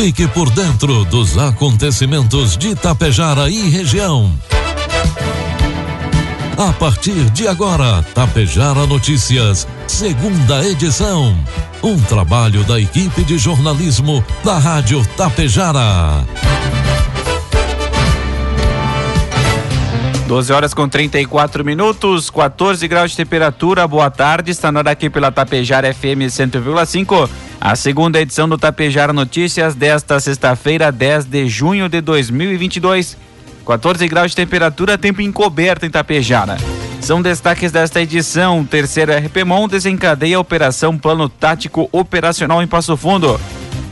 Fique por dentro dos acontecimentos de Tapejara e região. A partir de agora, Tapejara Notícias, segunda edição. Um trabalho da equipe de jornalismo da Rádio Tapejara. 12 horas com 34 minutos, 14 graus de temperatura. Boa tarde, está na hora aqui pela Tapejara FM 100,5. A segunda edição do Tapejara Notícias desta sexta-feira, 10 de junho de 2022. 14 graus de temperatura, tempo encoberto em Tapejara. São destaques desta edição. Terceiro RPMON desencadeia a Operação Plano Tático Operacional em Passo Fundo.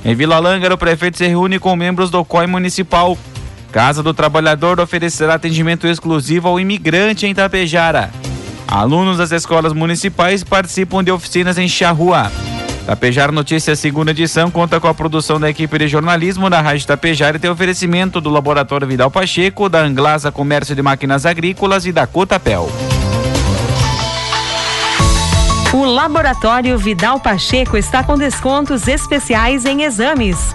Em Vila Lângaro, o prefeito se reúne com membros do COI Municipal Casa do Trabalhador oferecerá atendimento exclusivo ao imigrante em Tapejara. Alunos das escolas municipais participam de oficinas em Charrua. Tapejara Notícias, segunda edição, conta com a produção da equipe de jornalismo da Rádio Tapejara e tem oferecimento do Laboratório Vidal Pacheco, da Anglasa Comércio de Máquinas Agrícolas e da Cotapel. O Laboratório Vidal Pacheco está com descontos especiais em exames.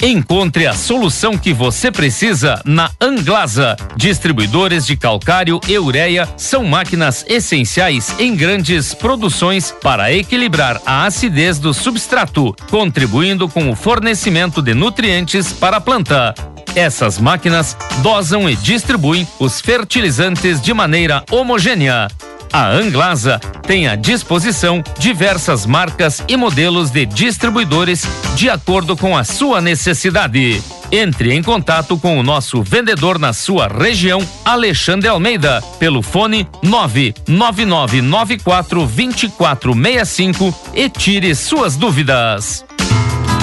Encontre a solução que você precisa na Anglasa. Distribuidores de calcário e ureia são máquinas essenciais em grandes produções para equilibrar a acidez do substrato, contribuindo com o fornecimento de nutrientes para a planta. Essas máquinas dosam e distribuem os fertilizantes de maneira homogênea a Anglasa tem à disposição diversas marcas e modelos de distribuidores de acordo com a sua necessidade. Entre em contato com o nosso vendedor na sua região, Alexandre Almeida, pelo fone 99994 2465 e tire suas dúvidas.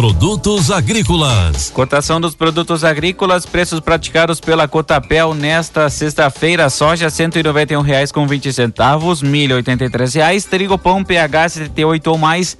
Produtos agrícolas. Cotação dos produtos agrícolas, preços praticados pela Cotapel nesta sexta-feira: soja vinte centavos, milho oitenta e três reais, trigo pão PH 78 ou mais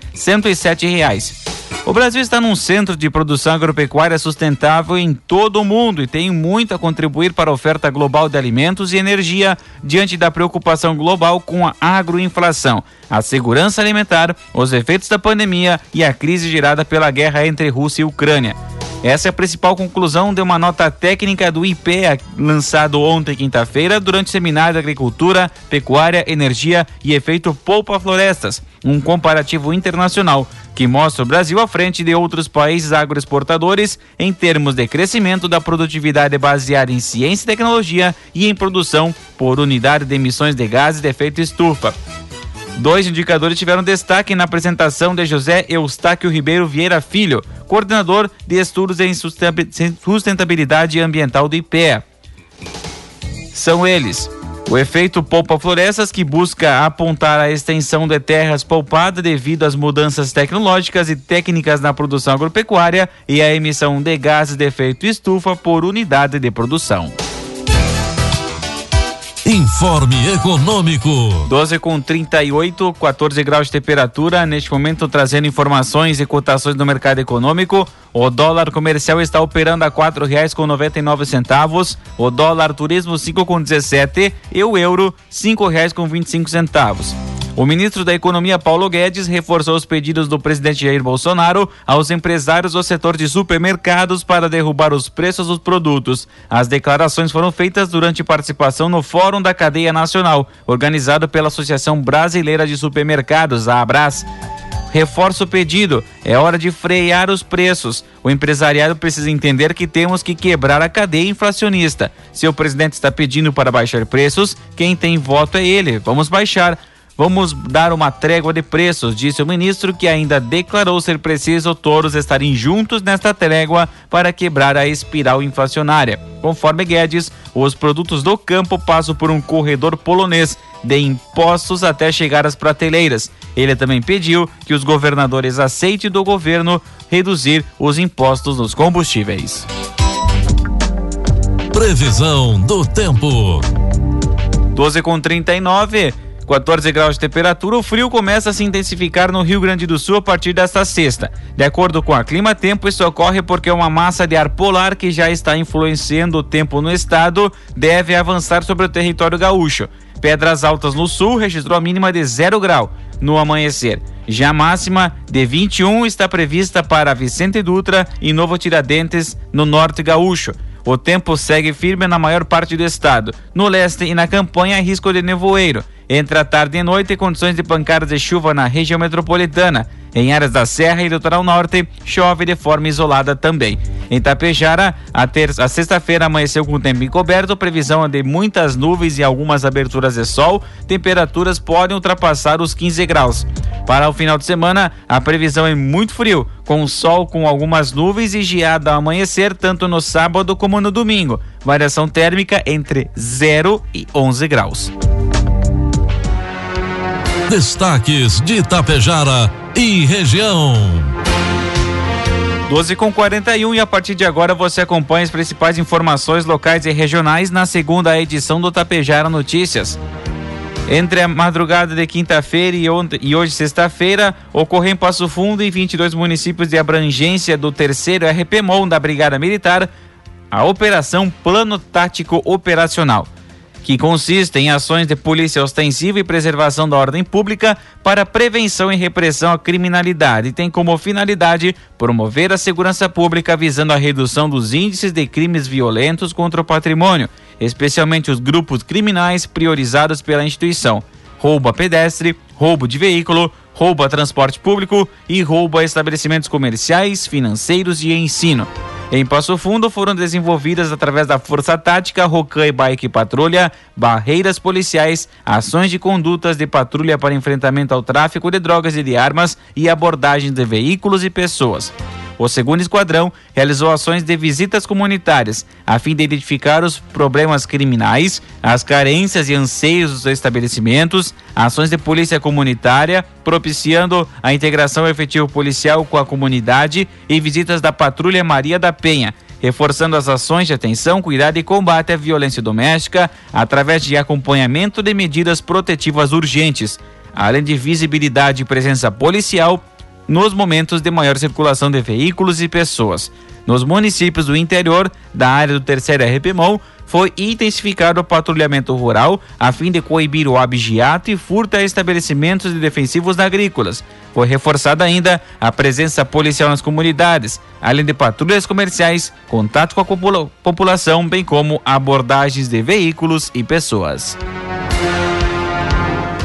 e sete reais. O Brasil está num centro de produção agropecuária sustentável em todo o mundo e tem muito a contribuir para a oferta global de alimentos e energia diante da preocupação global com a agroinflação, a segurança alimentar, os efeitos da pandemia e a crise gerada pela guerra entre Rússia e Ucrânia. Essa é a principal conclusão de uma nota técnica do IPEA lançado ontem, quinta-feira, durante o seminário de Agricultura, Pecuária, Energia e Efeito Poupa Florestas, um comparativo internacional que mostra o Brasil à frente de outros países agroexportadores em termos de crescimento da produtividade baseada em ciência e tecnologia e em produção por unidade de emissões de gases de efeito estufa. Dois indicadores tiveram destaque na apresentação de José Eustáquio Ribeiro Vieira Filho, coordenador de estudos em sustentabilidade ambiental do IPEA. São eles: o efeito Poupa Florestas, que busca apontar a extensão de terras poupadas devido às mudanças tecnológicas e técnicas na produção agropecuária, e a emissão de gases de efeito estufa por unidade de produção. Informe Econômico. 12 com 38, 14 graus de temperatura. Neste momento, trazendo informações e cotações do mercado econômico. O dólar comercial está operando a quatro reais com noventa e nove centavos. O dólar turismo cinco com dezessete e o euro cinco reais com vinte e cinco centavos. O ministro da Economia, Paulo Guedes, reforçou os pedidos do presidente Jair Bolsonaro aos empresários do setor de supermercados para derrubar os preços dos produtos. As declarações foram feitas durante participação no Fórum da Cadeia Nacional, organizado pela Associação Brasileira de Supermercados, a Abras. reforça o pedido. É hora de frear os preços. O empresariado precisa entender que temos que quebrar a cadeia inflacionista. Se o presidente está pedindo para baixar preços, quem tem voto é ele. Vamos baixar. Vamos dar uma trégua de preços, disse o ministro, que ainda declarou ser preciso todos estarem juntos nesta trégua para quebrar a espiral inflacionária. Conforme Guedes, os produtos do campo passam por um corredor polonês de impostos até chegar às prateleiras. Ele também pediu que os governadores aceitem do governo reduzir os impostos nos combustíveis. Previsão do tempo. 12 com 39. 14 graus de temperatura, o frio começa a se intensificar no Rio Grande do Sul a partir desta sexta. De acordo com a Clima Tempo, isso ocorre porque uma massa de ar polar que já está influenciando o tempo no estado deve avançar sobre o território gaúcho. Pedras Altas no sul registrou a mínima de 0 grau no amanhecer. Já a máxima de 21 está prevista para Vicente Dutra e Novo Tiradentes, no norte gaúcho. O tempo segue firme na maior parte do estado. No leste e na campanha, risco de nevoeiro. Entre a tarde e noite, condições de pancadas de chuva na região metropolitana. Em áreas da Serra e Litoral Norte, chove de forma isolada também. Em Tapejara, a, a sexta-feira amanheceu com tempo encoberto, previsão de muitas nuvens e algumas aberturas de sol. Temperaturas podem ultrapassar os 15 graus. Para o final de semana, a previsão é muito frio, com sol com algumas nuvens e geada ao amanhecer, tanto no sábado como no domingo. Variação térmica entre 0 e 11 graus. Destaques de Itapejara e região. 12 com 41 e a partir de agora você acompanha as principais informações locais e regionais na segunda edição do Tapejara Notícias. Entre a madrugada de quinta-feira e, e, hoje sexta-feira, ocorreu em Passo Fundo e 22 municípios de abrangência do terceiro RPMON da Brigada Militar a Operação Plano Tático Operacional que consiste em ações de polícia ostensiva e preservação da ordem pública para prevenção e repressão à criminalidade e tem como finalidade promover a segurança pública visando a redução dos índices de crimes violentos contra o patrimônio, especialmente os grupos criminais priorizados pela instituição: roubo a pedestre, roubo de veículo, roubo a transporte público e roubo a estabelecimentos comerciais, financeiros e ensino. Em Passo Fundo foram desenvolvidas através da Força Tática, Rocan e Bike Patrulha, barreiras policiais, ações de condutas de patrulha para enfrentamento ao tráfico de drogas e de armas e abordagem de veículos e pessoas. O segundo esquadrão realizou ações de visitas comunitárias, a fim de identificar os problemas criminais, as carências e anseios dos estabelecimentos, ações de polícia comunitária, propiciando a integração efetiva policial com a comunidade e visitas da Patrulha Maria da Penha, reforçando as ações de atenção, cuidado e combate à violência doméstica através de acompanhamento de medidas protetivas urgentes, além de visibilidade e presença policial nos momentos de maior circulação de veículos e pessoas. Nos municípios do interior da área do terceiro RPMOL, foi intensificado o patrulhamento rural a fim de coibir o abigeato e furto a estabelecimentos de defensivos agrícolas. Foi reforçada ainda a presença policial nas comunidades, além de patrulhas comerciais, contato com a população, bem como abordagens de veículos e pessoas.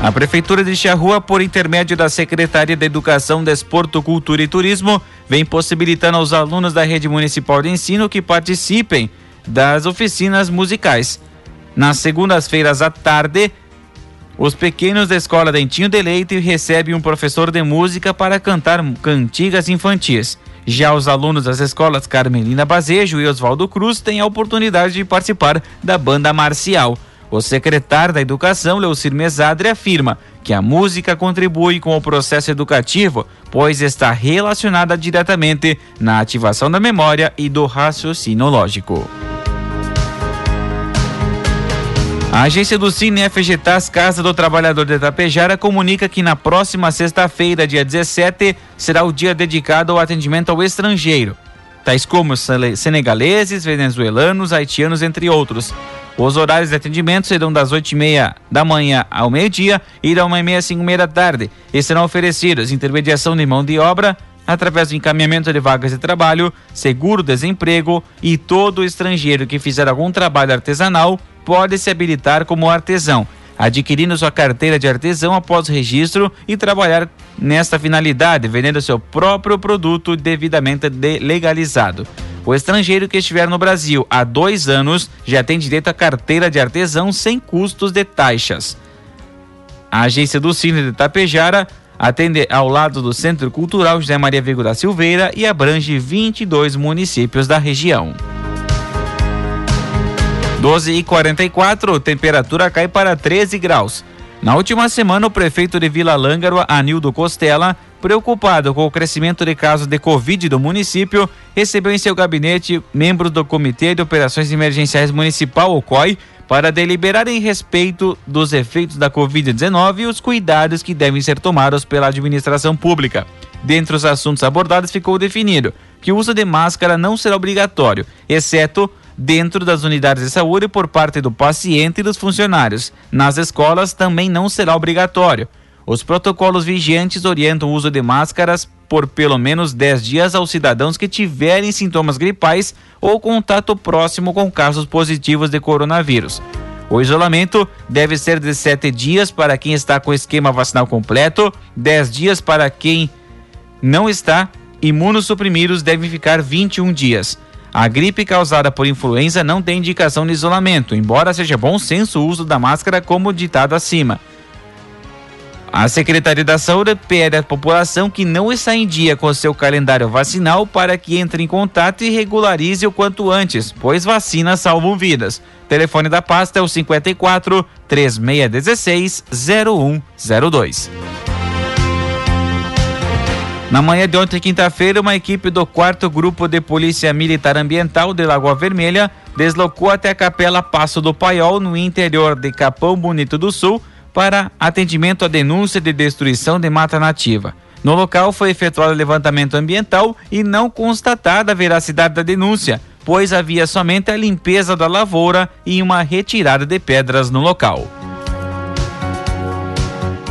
A Prefeitura de Charrua, por intermédio da Secretaria de Educação, Desporto, Cultura e Turismo, vem possibilitando aos alunos da rede municipal de ensino que participem das oficinas musicais. Nas segundas-feiras à tarde, os pequenos da Escola Dentinho de Leite recebem um professor de música para cantar cantigas infantis. Já os alunos das escolas Carmelina Bazejo e Oswaldo Cruz têm a oportunidade de participar da banda marcial. O secretário da Educação, Leucir Mesadre, afirma que a música contribui com o processo educativo, pois está relacionada diretamente na ativação da memória e do raciocínio lógico. A agência do Cine FGTAS Casa do Trabalhador de Itapejara comunica que na próxima sexta-feira, dia 17, será o dia dedicado ao atendimento ao estrangeiro, tais como senegaleses, venezuelanos, haitianos, entre outros. Os horários de atendimento serão das 8 e meia da manhã ao meio-dia e da 1 e meia às 5 e meia da tarde e serão oferecidos intermediação de mão de obra através do encaminhamento de vagas de trabalho, seguro-desemprego e todo estrangeiro que fizer algum trabalho artesanal pode se habilitar como artesão. adquirindo sua carteira de artesão após registro e trabalhar nesta finalidade, vendendo seu próprio produto devidamente legalizado. O estrangeiro que estiver no Brasil há dois anos já tem direito à carteira de artesão sem custos de taxas. A agência do Cine de Tapejara atende ao lado do Centro Cultural José Maria Vigo da Silveira e abrange 22 municípios da região. 12 e 44, temperatura cai para 13 graus. Na última semana, o prefeito de Vila Lângaro, Anildo Costela, preocupado com o crescimento de casos de Covid do município, recebeu em seu gabinete membros do Comitê de Operações Emergenciais Municipal, o COI, para deliberar em respeito dos efeitos da Covid-19 e os cuidados que devem ser tomados pela administração pública. Dentre os assuntos abordados, ficou definido que o uso de máscara não será obrigatório, exceto dentro das unidades de saúde por parte do paciente e dos funcionários. Nas escolas também não será obrigatório. Os protocolos vigiantes orientam o uso de máscaras por pelo menos 10 dias aos cidadãos que tiverem sintomas gripais ou contato próximo com casos positivos de coronavírus. O isolamento deve ser de 7 dias para quem está com esquema vacinal completo, 10 dias para quem não está. Imunossuprimidos devem ficar 21 dias. A gripe causada por influenza não tem indicação de isolamento, embora seja bom senso o uso da máscara como ditado acima. A Secretaria da Saúde pede à população que não está em dia com seu calendário vacinal para que entre em contato e regularize o quanto antes, pois vacinas salvam vidas. Telefone da pasta é o 54 3616 0102. Na manhã de ontem, quinta-feira, uma equipe do 4 Grupo de Polícia Militar Ambiental de Lagoa Vermelha deslocou até a Capela Passo do Paiol, no interior de Capão Bonito do Sul, para atendimento à denúncia de destruição de mata nativa. No local foi efetuado levantamento ambiental e não constatada a veracidade da denúncia, pois havia somente a limpeza da lavoura e uma retirada de pedras no local.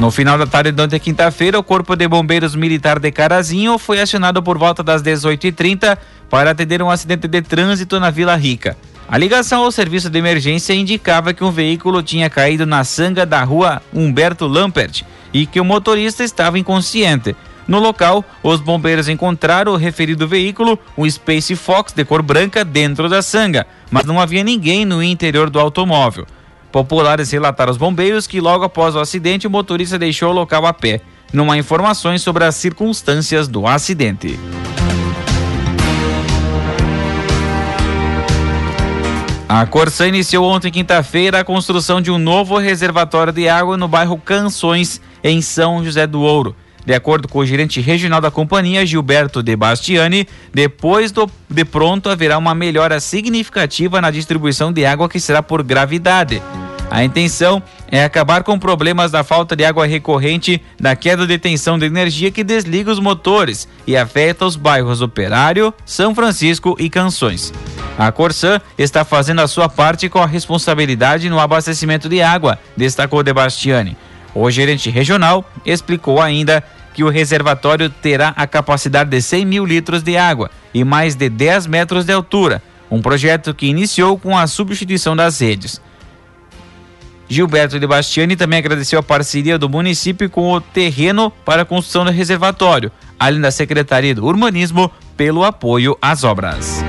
No final da tarde de ontem, quinta-feira, o Corpo de Bombeiros Militar de Carazinho foi acionado por volta das 18h30 para atender um acidente de trânsito na Vila Rica. A ligação ao serviço de emergência indicava que um veículo tinha caído na sanga da rua Humberto Lampert e que o motorista estava inconsciente. No local, os bombeiros encontraram o referido veículo, um Space Fox de cor branca, dentro da sanga, mas não havia ninguém no interior do automóvel. Populares relataram aos bombeiros que logo após o acidente o motorista deixou o local a pé. Não há informações sobre as circunstâncias do acidente. A Corsã iniciou ontem, quinta-feira, a construção de um novo reservatório de água no bairro Canções, em São José do Ouro. De acordo com o gerente regional da companhia, Gilberto De Bastiani, depois do, de pronto haverá uma melhora significativa na distribuição de água que será por gravidade. A intenção é acabar com problemas da falta de água recorrente, da queda de tensão de energia que desliga os motores e afeta os bairros Operário, São Francisco e Canções. A Corsã está fazendo a sua parte com a responsabilidade no abastecimento de água, destacou De Bastiani. O gerente regional explicou ainda que o reservatório terá a capacidade de 100 mil litros de água e mais de 10 metros de altura, um projeto que iniciou com a substituição das redes. Gilberto de Bastiani também agradeceu a parceria do município com o terreno para a construção do reservatório, além da Secretaria do Urbanismo pelo apoio às obras.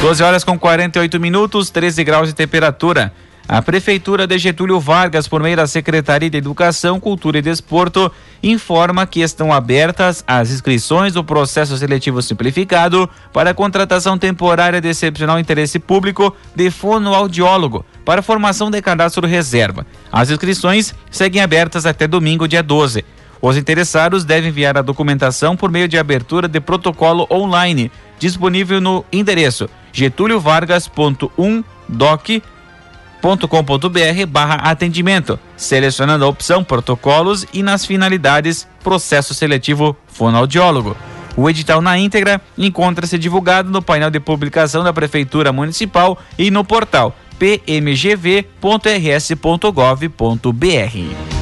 Doze horas com 48 minutos, 13 graus de temperatura. A Prefeitura de Getúlio Vargas, por meio da Secretaria de Educação, Cultura e Desporto, informa que estão abertas as inscrições do processo seletivo simplificado para a contratação temporária de excepcional interesse público de fonoaudiólogo para formação de cadastro reserva. As inscrições seguem abertas até domingo, dia 12. Os interessados devem enviar a documentação por meio de abertura de protocolo online, disponível no endereço getuliovargas.1doc.com com.br barra atendimento, selecionando a opção protocolos e nas finalidades processo seletivo fonoaudiólogo. O edital na íntegra encontra-se divulgado no painel de publicação da Prefeitura Municipal e no portal pmgv.rs.gov.br.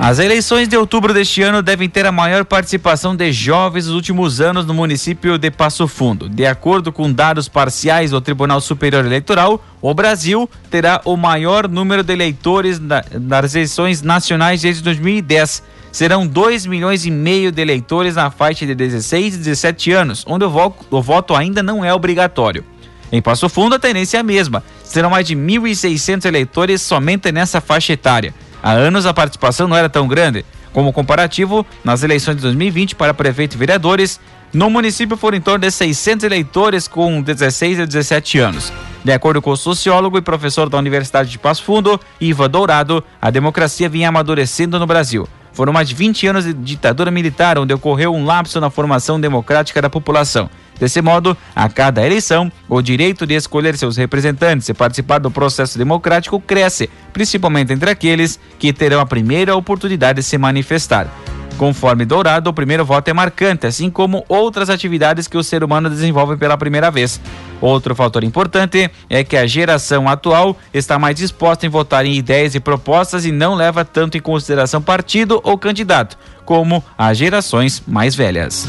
As eleições de outubro deste ano devem ter a maior participação de jovens nos últimos anos no município de Passo Fundo. De acordo com dados parciais do Tribunal Superior Eleitoral, o Brasil terá o maior número de eleitores nas eleições nacionais desde 2010. Serão 2 milhões e meio de eleitores na faixa de 16 e 17 anos, onde o voto, ainda não é obrigatório. Em Passo Fundo, a tendência é a mesma. Serão mais de 1.600 eleitores somente nessa faixa etária. Há anos a participação não era tão grande. Como comparativo, nas eleições de 2020 para prefeito e vereadores, no município foram em torno de 600 eleitores com 16 a 17 anos. De acordo com o sociólogo e professor da Universidade de Passo Fundo, Iva Dourado, a democracia vinha amadurecendo no Brasil. Foram mais de 20 anos de ditadura militar, onde ocorreu um lapso na formação democrática da população. Desse modo, a cada eleição, o direito de escolher seus representantes e participar do processo democrático cresce, principalmente entre aqueles que terão a primeira oportunidade de se manifestar. Conforme Dourado, o primeiro voto é marcante, assim como outras atividades que o ser humano desenvolve pela primeira vez. Outro fator importante é que a geração atual está mais disposta em votar em ideias e propostas e não leva tanto em consideração partido ou candidato, como as gerações mais velhas.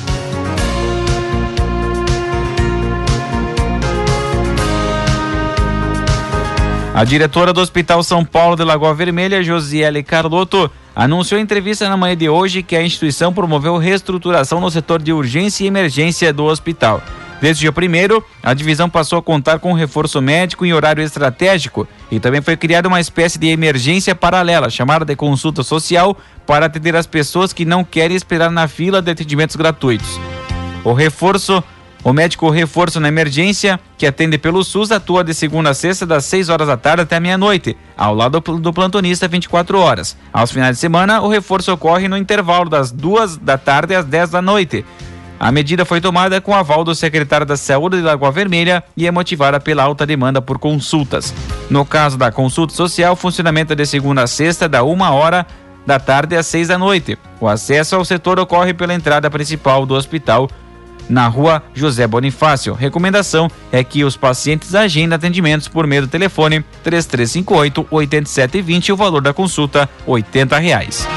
A diretora do Hospital São Paulo de Lagoa Vermelha, Josiele Carlotto, anunciou em entrevista na manhã de hoje que a instituição promoveu reestruturação no setor de urgência e emergência do hospital. Desde o primeiro, a divisão passou a contar com reforço médico em horário estratégico e também foi criada uma espécie de emergência paralela, chamada de consulta social, para atender as pessoas que não querem esperar na fila de atendimentos gratuitos. O reforço o médico reforço na emergência, que atende pelo SUS, atua de segunda a sexta, das 6 horas da tarde até meia-noite, ao lado do plantonista 24 horas. Aos finais de semana, o reforço ocorre no intervalo das 2 da tarde às 10 da noite. A medida foi tomada com aval do secretário da Saúde de Lagoa Vermelha e é motivada pela alta demanda por consultas. No caso da consulta social, funcionamento é de segunda a sexta, da 1 hora da tarde às 6 da noite. O acesso ao setor ocorre pela entrada principal do hospital na rua José Bonifácio. Recomendação é que os pacientes agendem atendimentos por meio do telefone 3358 8720 o valor da consulta 80 reais.